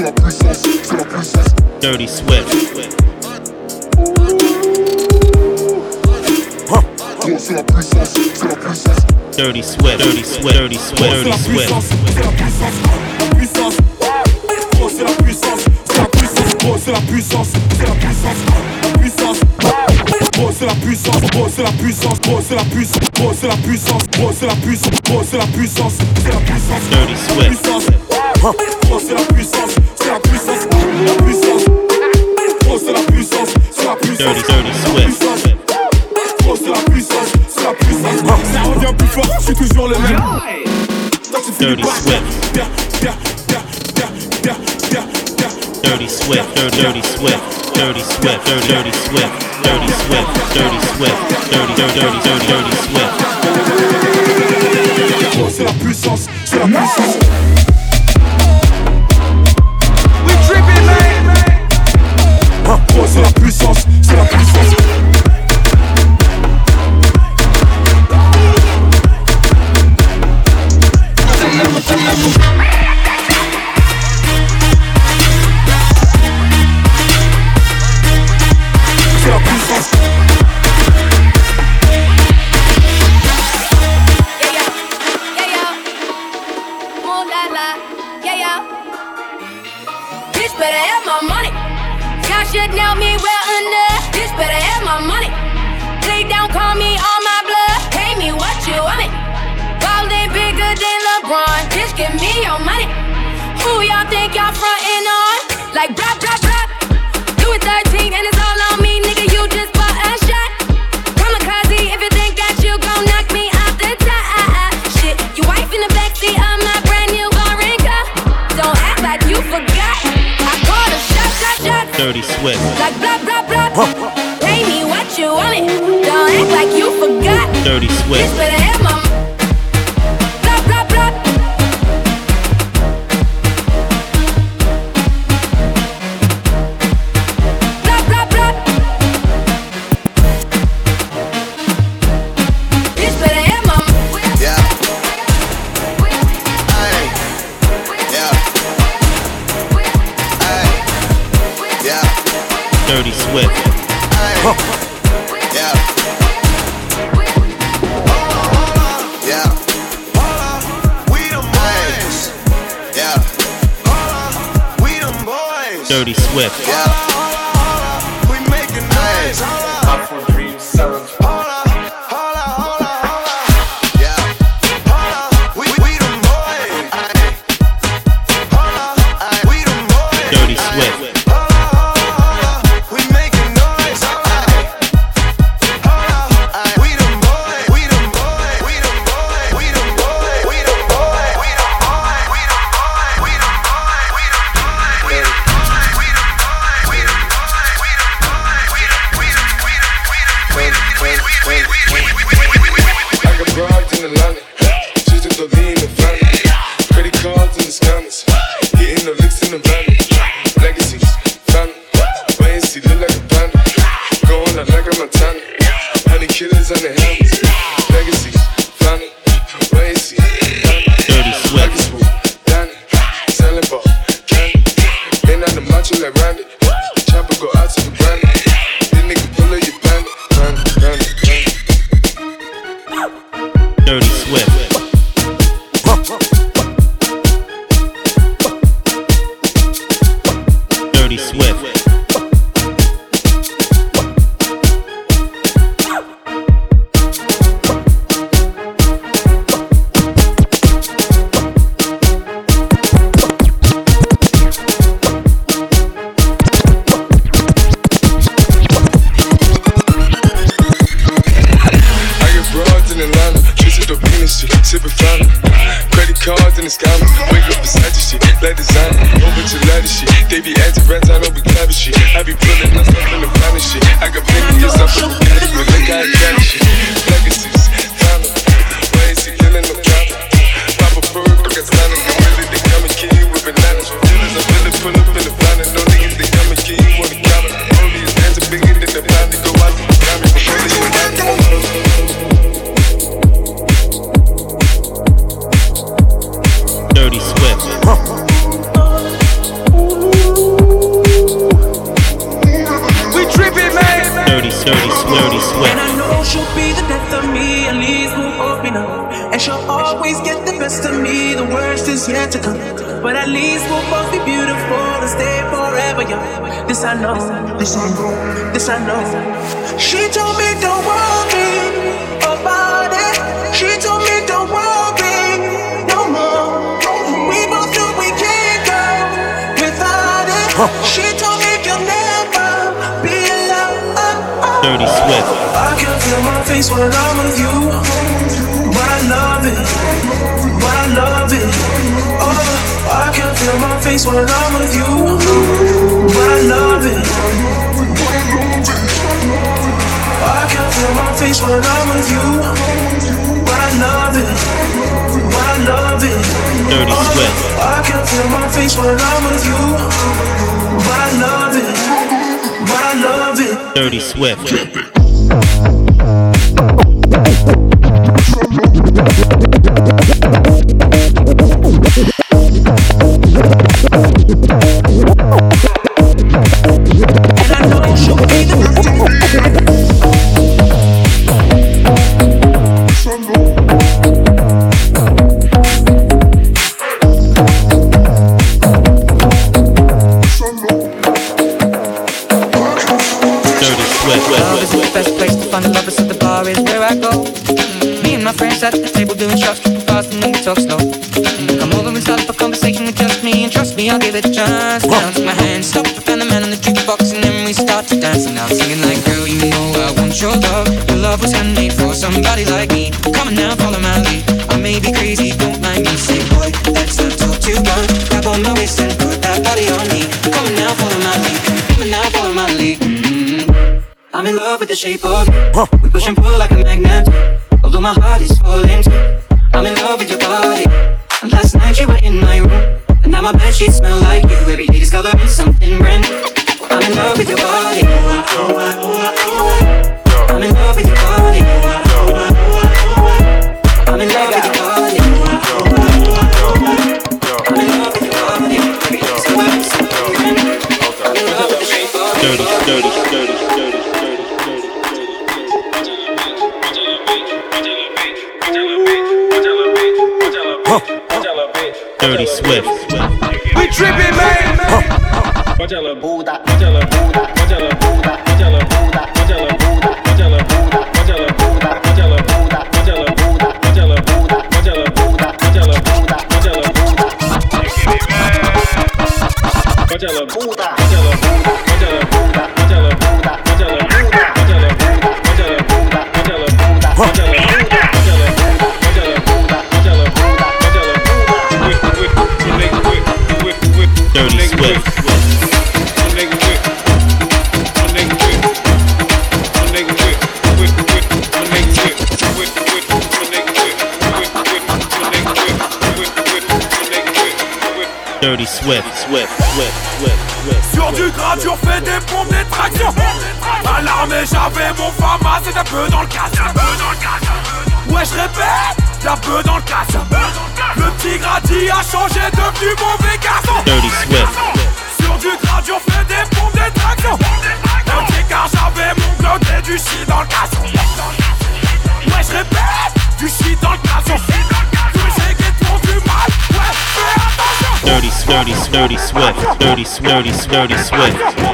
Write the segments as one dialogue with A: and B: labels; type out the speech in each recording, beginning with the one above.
A: c'est la puissance, c'est la puissance. Dirty Swift. C'est la puissance, c'est la puissance. Dirty Swift, Dirty Swift, Dirty Swift, Dirty Swift.
B: C'est la puissance, la puissance. C'est la puissance, c'est la puissance. C'est la puissance, c'est la puissance, la puissance. C'est la puissance, c'est la puissance, c'est la puissance, c'est la puissance, c'est la puissance, c'est la puissance, c'est la puissance.
A: Dirty Swift.
B: Puissance. C'est la puissance la puissance. Grosse de la puissance, c'est la puissance.
A: Dirty, dirty,
B: sweat. Grosse de la puissance, c'est la puissance. Ça revient plus fort, je suis toujours le même.
A: Dirty
B: sweat.
A: Dirty sweat, dirty sweat, dirty sweat, dirty sweat, dirty sweat, dirty sweat, dirty, dirty, dirty, dirty, dirty
B: sweat. C'est la puissance, c'est la puissance.
A: Dirty Swift. Dirty Swift.
C: I
D: can feel my face when I'm with you. But I love it. But love it. Oh, I can feel my face when I'm with you. Love it. I can feel my face when I'm with you. But I love it. But love it.
E: Dirty oh, Swift.
D: I can feel my face when I'm with you. But I
E: Dirty Swift.
F: Trust me, I'll give it a chance. Now take my hand, stop, and the man on the jukebox, and then we start to dance. And I'm singing like, girl, you know I want your love. Your love was handmade for somebody like me. Come on now, follow my lead. I may be crazy, don't mind me. Say, boy, let's not talk too much. Grab on my waist and put that body on me. Come on now, follow my lead. Come on now, follow my lead. Mm-hmm. I'm in love with the shape of you. We push and pull like a magnet. Although my heart is falling, I'm in love with your body. And last night you were in my room, and now my bed sheets smell like you. Every day discovering something brand new. I'm in love with your body. I'm in love with your body. I'm in love with your body. I'm in love with
E: Dirty Swift.
G: We tripping, man.
E: Dirty Dirty Swift. Swift. Swift. Swift. Swift.
G: Sur du gradure, fais des pompes, des tractions. À l'armée, j'avais mon fama, c'est un peu dans le casse. Ouais, je répète, la peu dans le casse. Le petit gradi a changé, devenu mauvais garçon.
E: Dirty Swift.
G: Sur du gradure, fais des pompes, des tractions. Ok, car j'avais mon glock et du shit dans le casson. Ouais, je répète, du shit dans le casson.
E: Dirty, dirty, dirty Swift. Dirty, dirty, dirty Swift.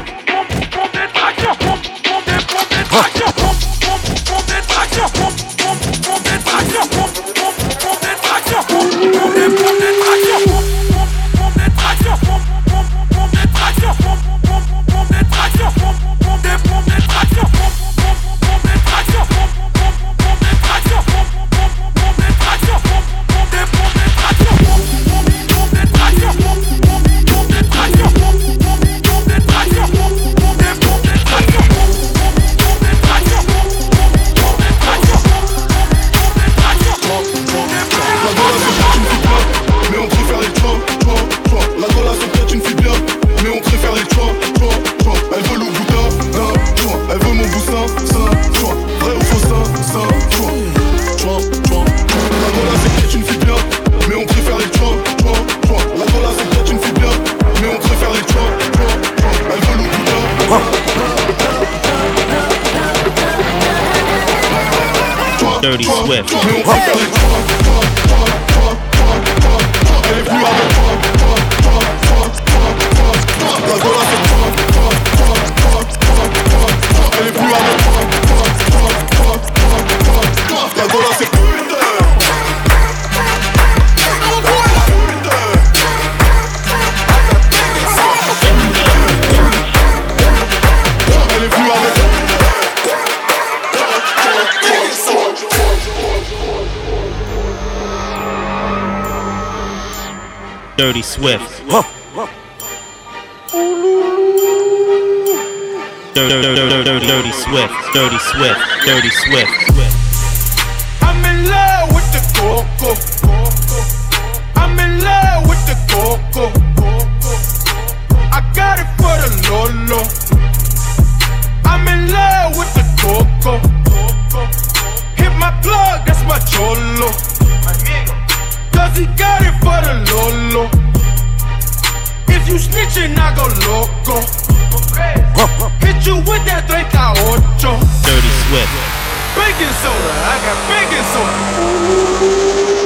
H: Dirty Swift. Swift. Dirty, dirty, dirty, Swift. Dirty Swift. Dirty Swift.
I: Baking soda, I got baking soda.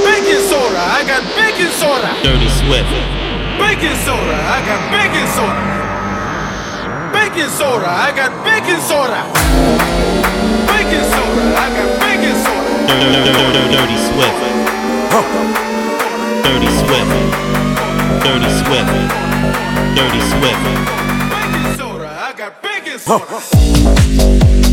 I: Baking soda, I got baking soda.
H: Dirty Swift.
I: Baking soda, I got baking soda. Baking soda, I got baking soda. Baking soda, I got baking soda.
H: Dirty, dirty, dirty, dirty Swift. Dirty Swift. Dirty Swift. Dirty Swift.
I: Baking soda, I got baking soda.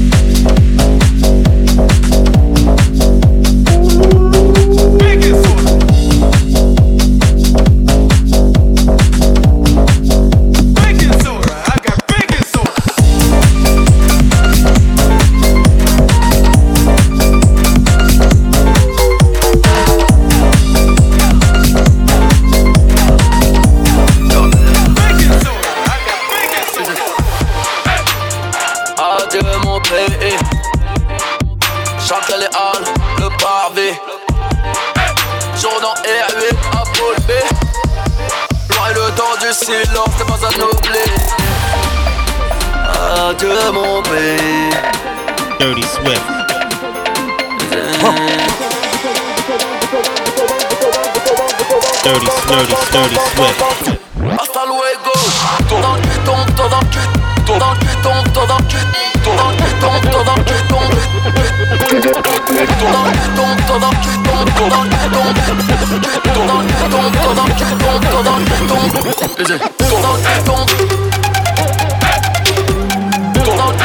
J: Adieu mon pays
H: Dirty Swift. Dirty, dirty, dirty Swift.
J: Hasta luego Tour dans le cul, tombe, tour dans le cul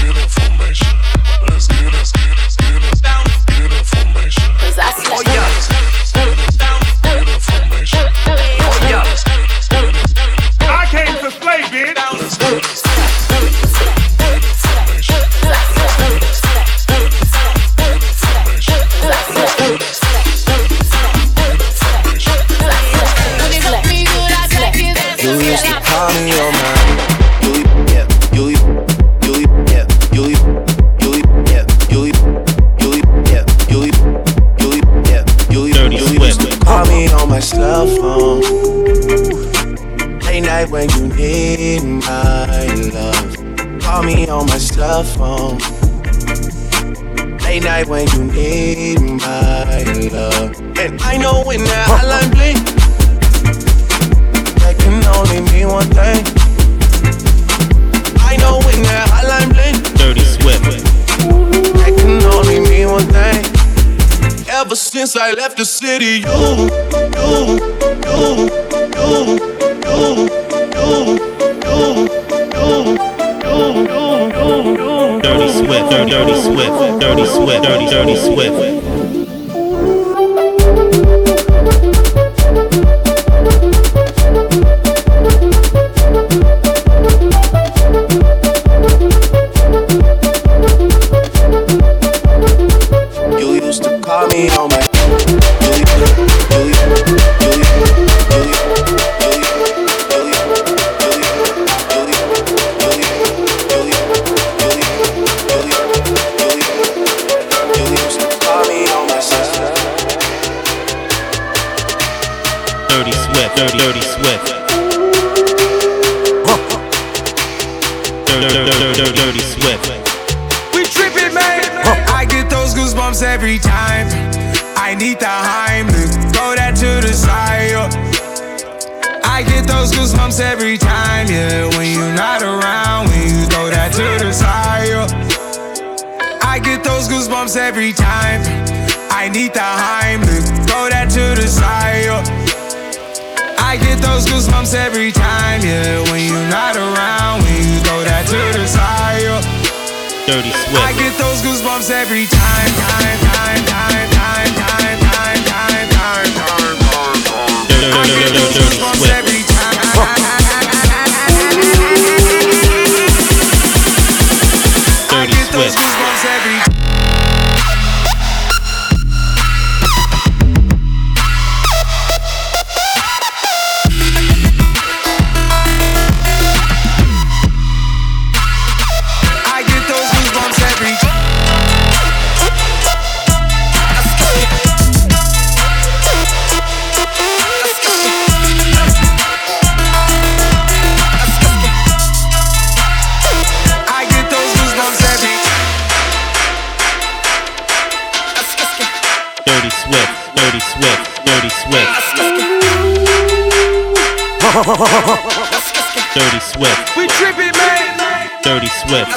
E: let's get information. I say, okay, ladies, now let's get now let's get information. I say, okay, ladies, now let's get information.
H: Dirty Swift.
I: Bounce, bounce, bounce to this.
E: Cause I say,
I: I
K: cell phone late night when you need my love call me on my cell phone late night when you need my love and I know when that hotline bling that can only mean one thing. I know when that hotline bling,
H: Dirty Swift.
K: that can only mean one thing. Ever since I left the city, you, you, you, you, you, you, you, you, you.
H: Dirty Swift. Dirty, dirty Swift. Dirty Swift. Dirty, dirty Swift.
L: Dirty, dirty, dirty Swift.
M: We tripping, man. I get those goosebumps every time. I need the Heimlich, throw that to the side. yo. I get those goosebumps every time, yeah. When you're not around, when you throw that to the side. yo. I get those goosebumps every time. I need the Heimlich, throw that to the side. I get those goosebumps every time, yeah. When you're not around, when you throw that to the side. yo.
L: Dirty
M: I get those goosebumps every time, time, time, time, time, time, time, time, time, time, time.
L: Dirty,
M: I
L: dirty,
M: get
L: dirty,
M: those
L: dirty
M: goosebumps
L: Swift. Dirty Swift,
M: We tripping, man.
L: Dirty Swift.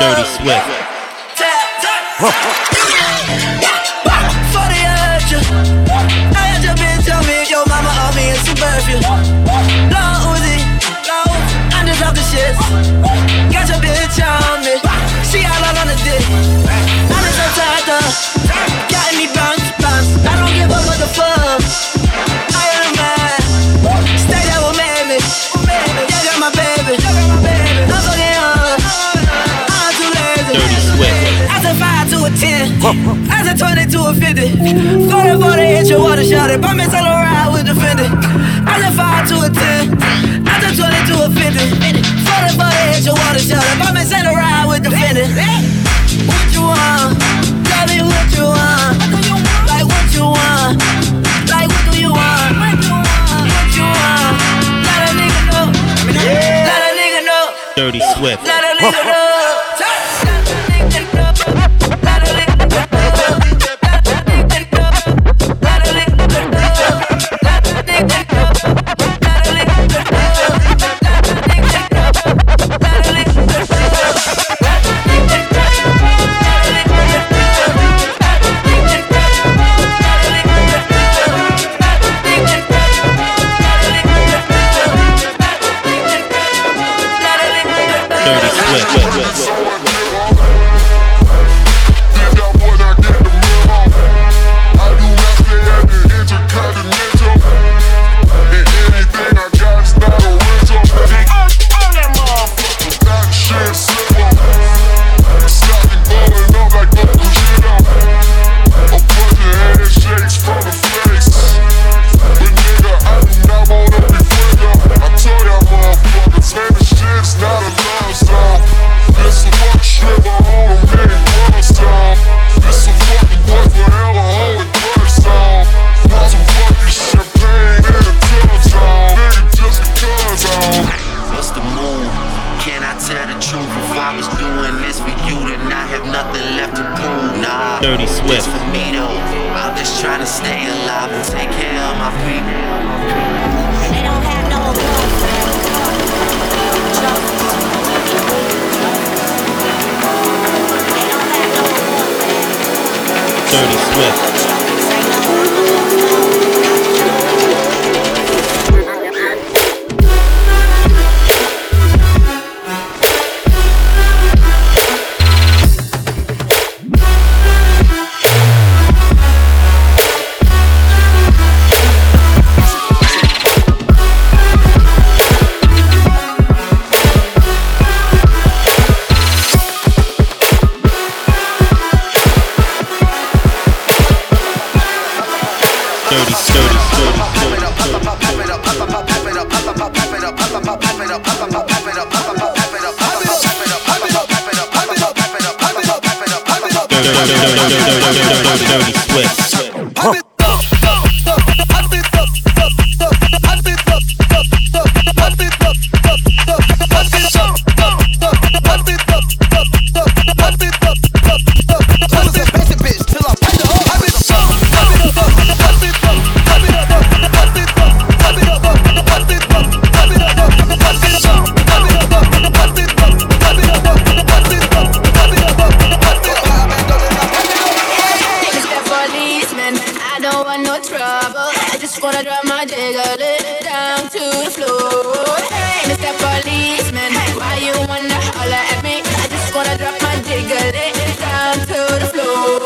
L: Dirty Swift.
N: 10. I said 20 to a 50. 40 40 hit your water shot it. Bump me solo ride with the Fendi. I said 5 to a 10. I said 20 to a 50. 40 40 hit your water shot it. Bump me solo ride with the Fendi. What you want? Tell me what you want. Like what you want. Like what do you want? What you want? Let a nigga know. Let a nigga know.
L: Dirty Swift.
N: Let a nigga know.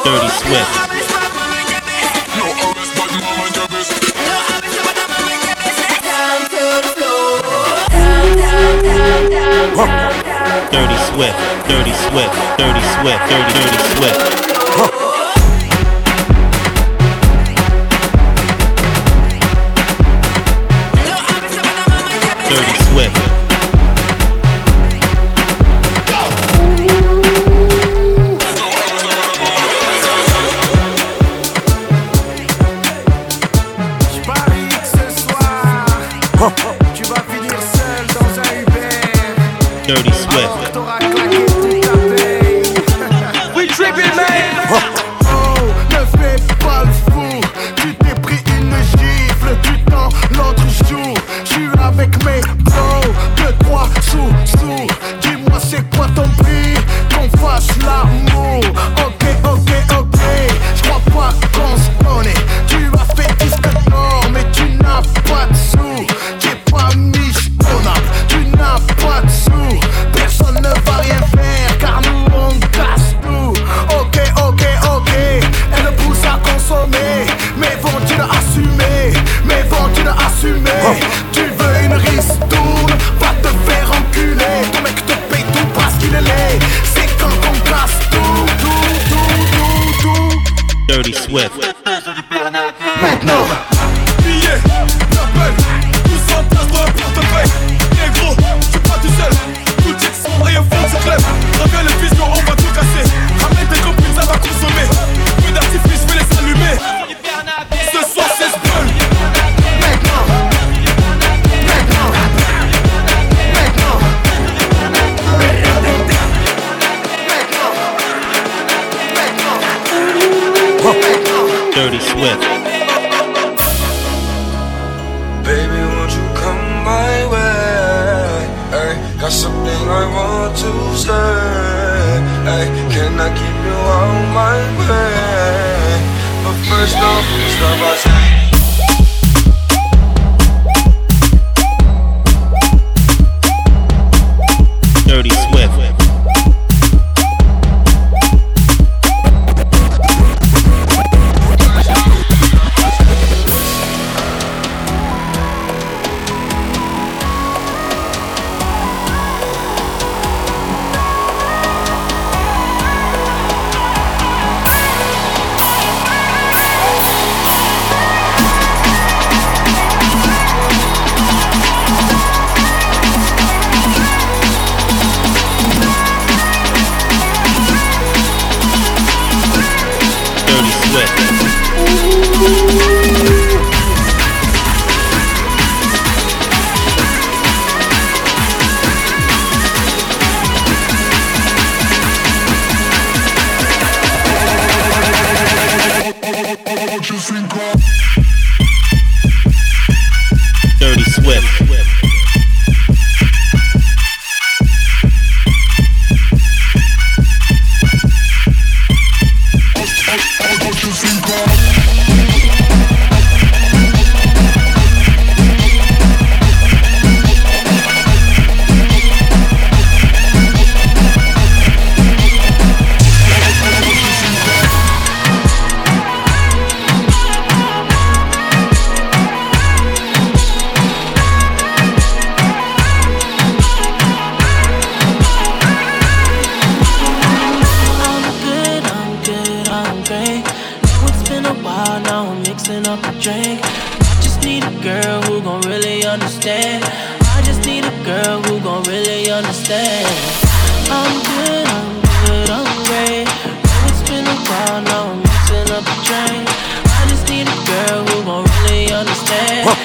L: Dirty Swift.
A: Dirty Swift, Dirty Swift, Dirty Swift, Dirty Dirty Swift. Dirty Swift.
O: with. Need a girl who won't really understand.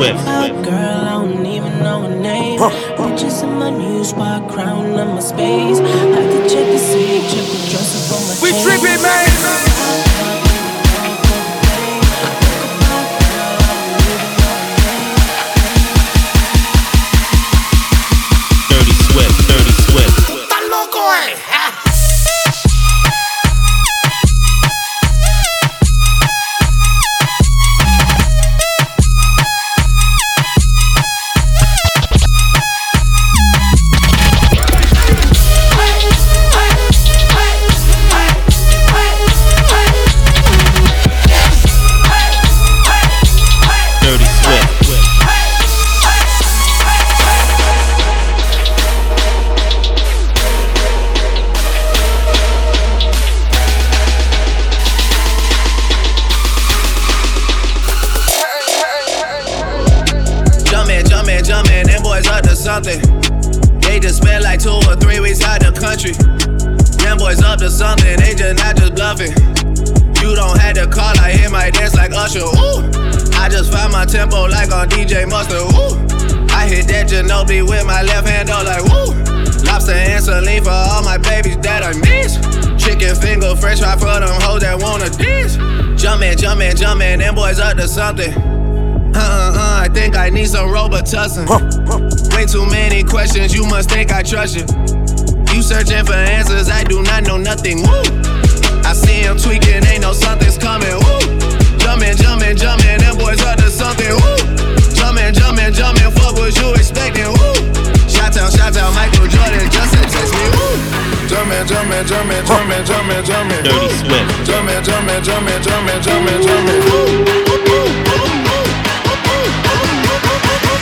O: Swift.
K: Country. Them boys up to something, they just not just bluffing. You don't have to call, I hear my dance like Usher. Ooh, I just found my tempo like on DJ Mustard. Ooh, I hit that Ginobili with my left hand, though, like woo. Lobster and saline for all my babies that I miss. Chicken finger, fresh fry for them hoes that wanna dish. Jumpin', jumpin', jumpin', them boys up to something. Uh uh uh, I think I need some Robitussin. Way too many questions, you must think I trust you. You searching for answers, I do not know nothing. Woo! I see him tweaking, ain't no something's coming. Woo! Jumpin', jumpin', jumpin', them boys up to something. Woo! Jumpin', jumpin', jumpin', fuck what you expecting. Woo! Shout out, shout out, Michael Jordan, Justin text me. Woo!
P: Jumpin', jumpin', jumpin', jumpin', jumpin', jumpin'.
O: Dirty Swift.
P: Jumpin', jumpin', jumpin', jumpin', jumpin', jumpin'.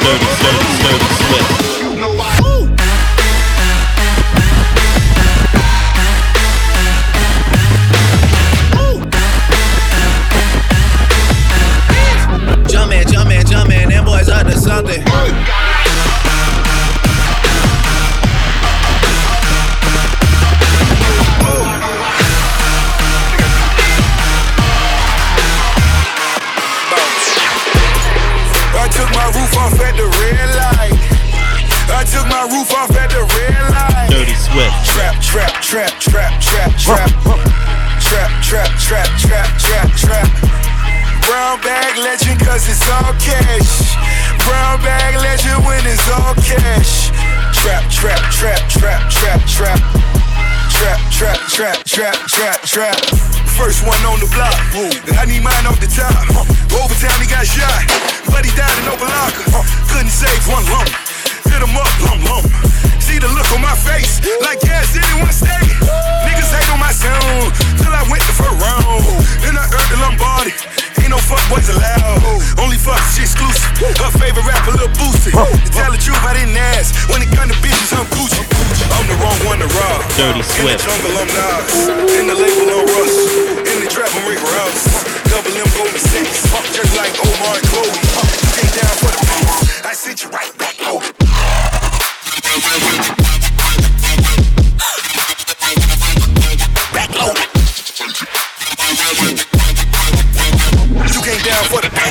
O: Dirty, dirty, dirty Swift.
P: Trap, trap, trap, trap, trap. Trap, trap, trap, trap, trap. First one on the block. I need mine off the top. Overtime he got shot, but he died in open locker. Couldn't save one lump. Hit him up, lump, lump. See the look on my face, like want to stay. Niggas hate on my sound, till I went first round. Then I earned the Lombardi. Ain't no fuck boys allowed. Only fuck she exclusive. Her favorite rapper, Lil Boosie. To tell the truth, I didn't ask. When it come to bitches, I'm Gucci. I'm the wrong one to rob.
O: Dirty
P: In the
O: Swift.
P: jungle, I'm Nas. In the label, I'm Russ. In the trap, I'm Rick Ross. Double M, golden six. Just like Omar and Chloe. You came down for the for the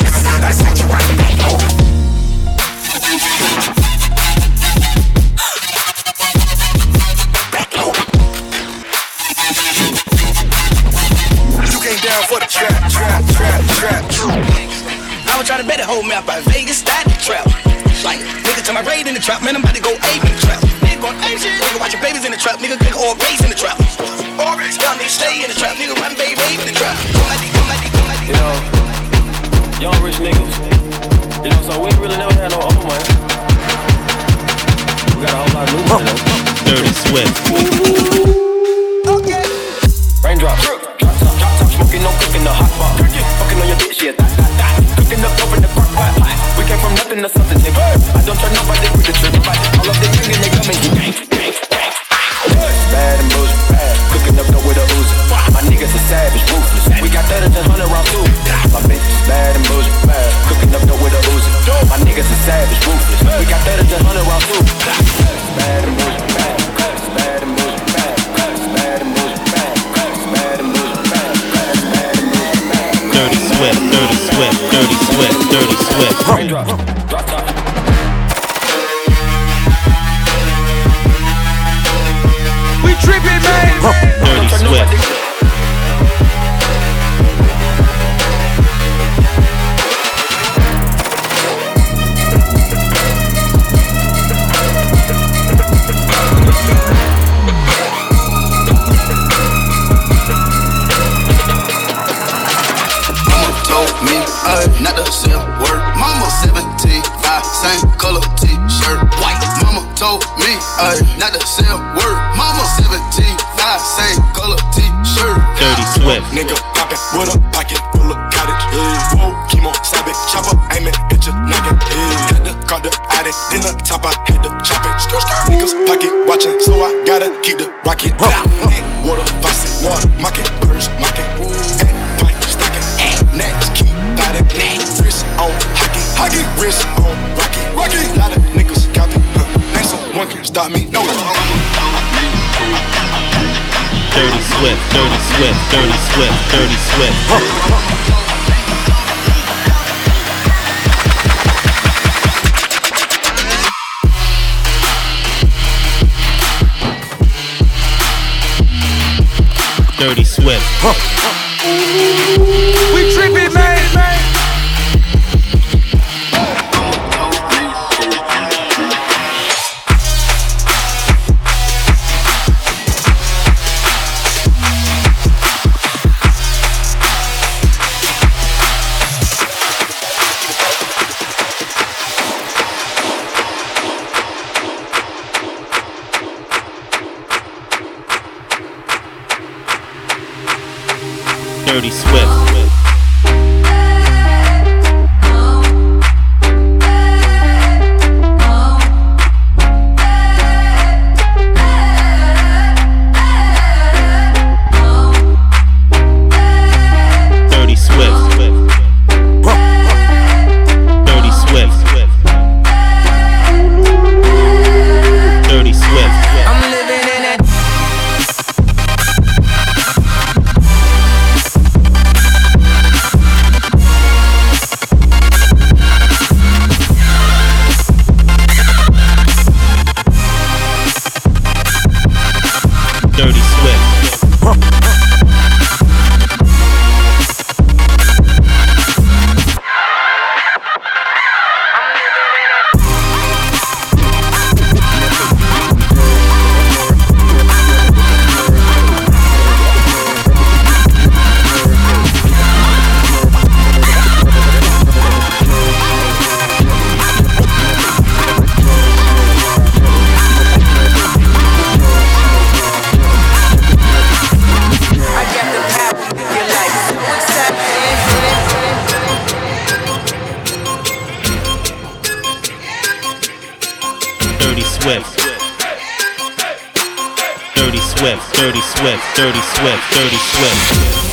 O: dirty swift,
A: dirty swift, dirty swift.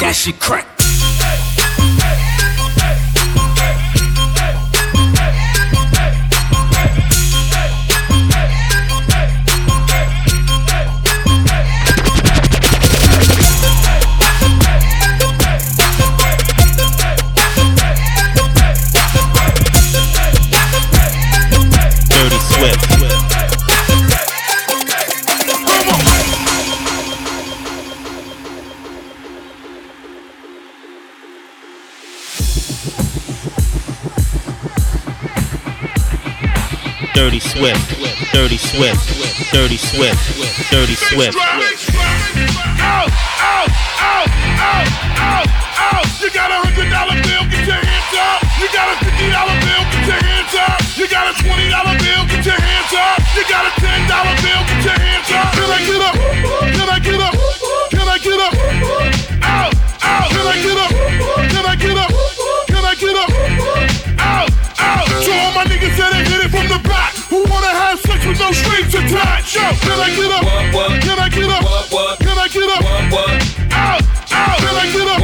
P: That shit crack.
A: Swift, Dirty Swift, Dirty Swift, Dirty Swift.
I: Out, out, out, out, out, out. You got a hundred dollar bill, get your hands up. You got a attached? Can I get up? Can I get up? Can I get up? Out, out. Can I get up?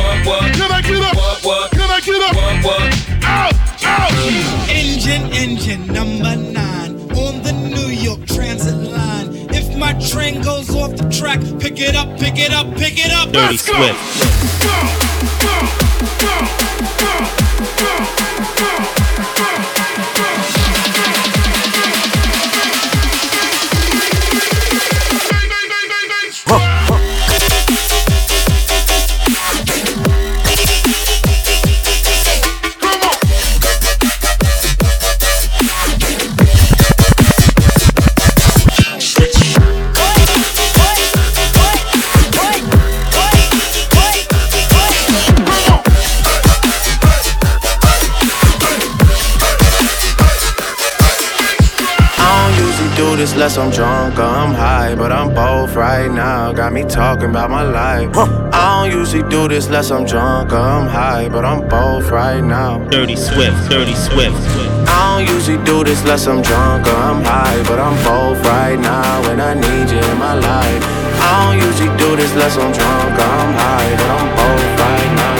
I: Can I get up? Can I get up? Out, out.
Q: Engine, engine number nine on the New York Transit line. If my train goes off the track, pick it up, pick it up, pick it up.
H: Dirty
Q: Let's go.
H: Swift.
K: I do this unless I'm drunk or I'm high, but I'm both right now. Got me talking about my life. I don't usually do this unless I'm drunk or I'm high, but I'm both right now.
H: Dirty Swift, Dirty Swift.
K: I don't usually do this unless I'm drunk or I'm high, but I'm both right now and I need you in my life. I don't usually do this unless I'm drunk or I'm high, but I'm both right now.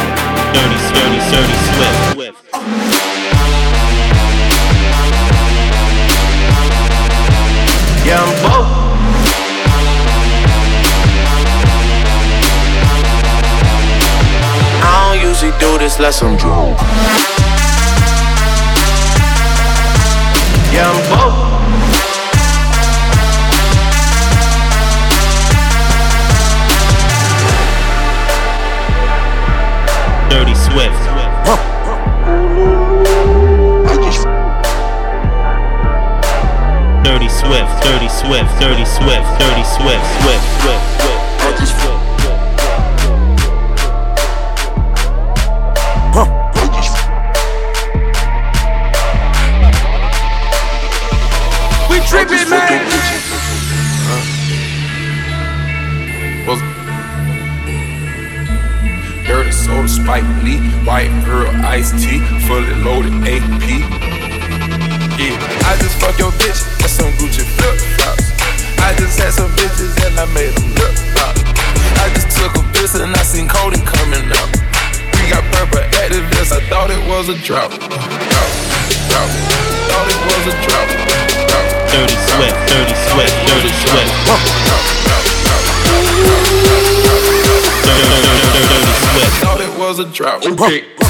H: Dirty, dirty, dirty Swift.
K: This unless I'm drunk. Yeah, I'm both.
H: Dirty Swift. Dirty Swift, Dirty Swift, Dirty Swift, Dirty Swift, Swift, Swift.
P: Iced tea, fully loaded AP. Yeah, I just fuck your bitch, that's some Gucci flip flops. I just had some bitches and I made them lip flop. I just took a piss and I seen coding coming up. We got purple activists, I thought it was a drought. Drought, drought. Thought it was a drought. drought.
H: Dirty Swift, Dirty Swift, Dirty Swift. Dirty, dirty, dirty, dirty Swift.
P: Thought it was a drought. Okay.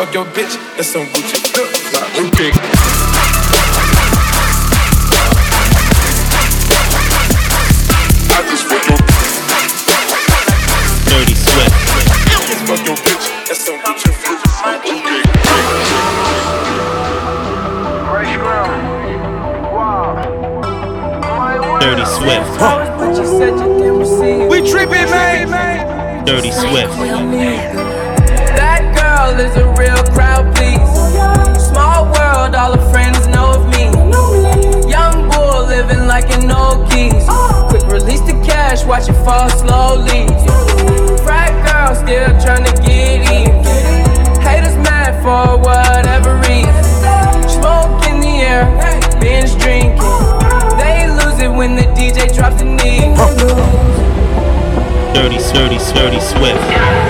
P: Fuck your bitch. That's some Gucci flip flop. Okay. Fuck your
H: Dirty Swift.
P: I just fuck your bitch. That's some Gucci flip flop. Okay.
H: Dirty Swift.
R: We tripping, man.
H: Dirty Swift.
R: That girl is a all her friends know of me. Young bull living like an old geese. Quick release the cash, watch it fall slowly. Frat girl still trying to get in. Haters mad for whatever reason. Smoke in the air, binge drinking. They lose it when the DJ drops the knee.
H: Dirty, dirty, dirty Swift.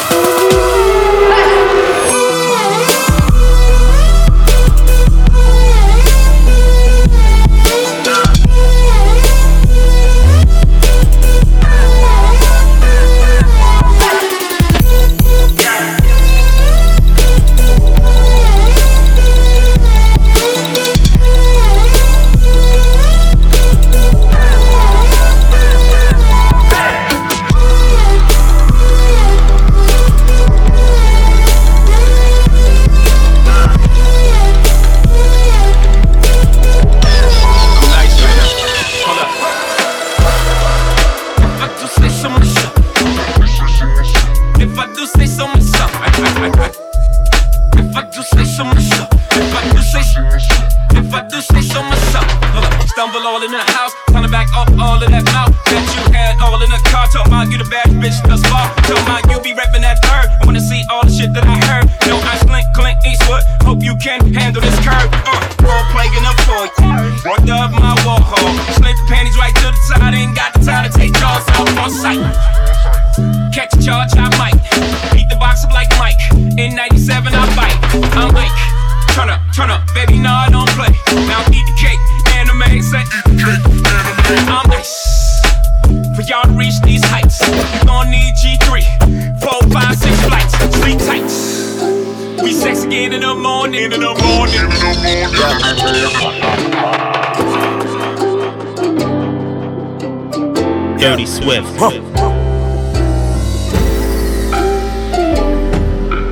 A: Dirty Swift.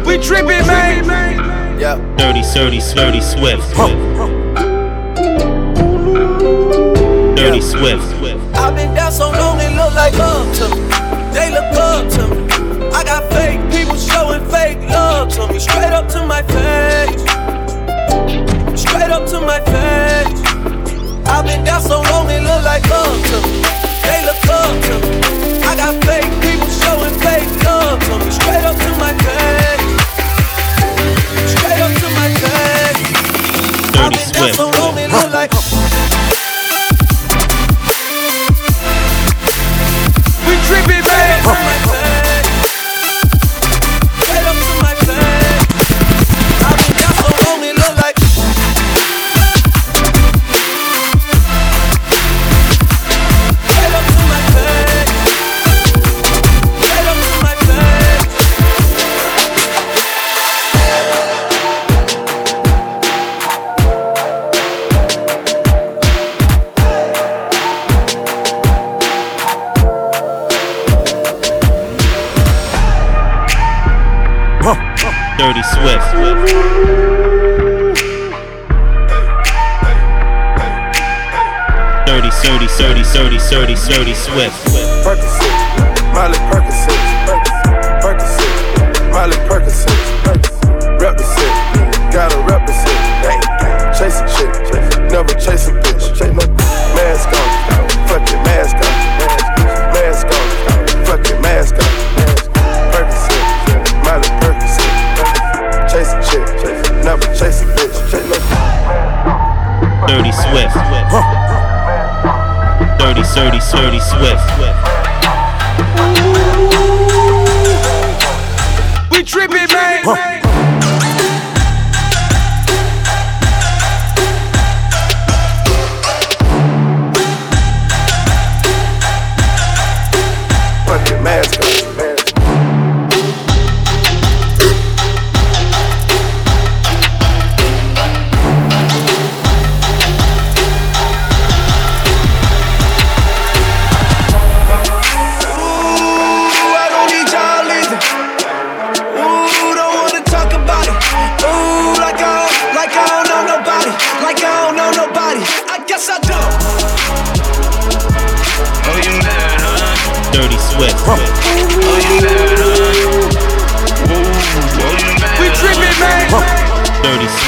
P: We trippin', man.
S: Yeah.
A: Dirty, dirty, dirty Swift. Dirty Swift.
L: I've been down so long, it look like up to me. They look up to me. I got fake people showing fake love to me. Straight up to my face. Straight up to my face. I've been down so long, it look like up to me. I've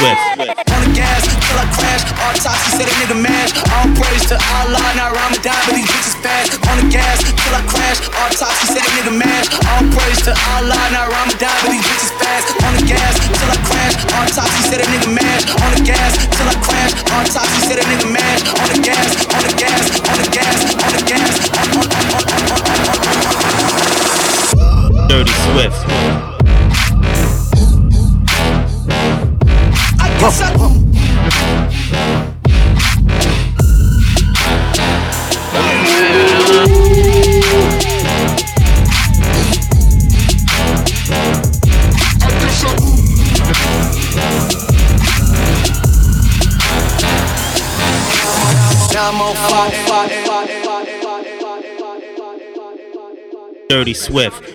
A: Swift.
L: On the gas till I crash. Autopsy said a nigga mash. All praise to Allah, not Ramadan, but these bitches fast. On the gas till I crash. Autopsy said a nigga mash. All praise to Allah, not Ramadan, but these bitches fast. On the gas till I crash. Autopsy said a nigga mash. On the gas till I crash. Autopsy said a nigga mash. On the gas, on the gas, on the gas, on the gas. On, on, on, on, on, on, on.
A: Dirty Swift.
L: I guess I. Now I'm on fire.
A: Dirty Swift.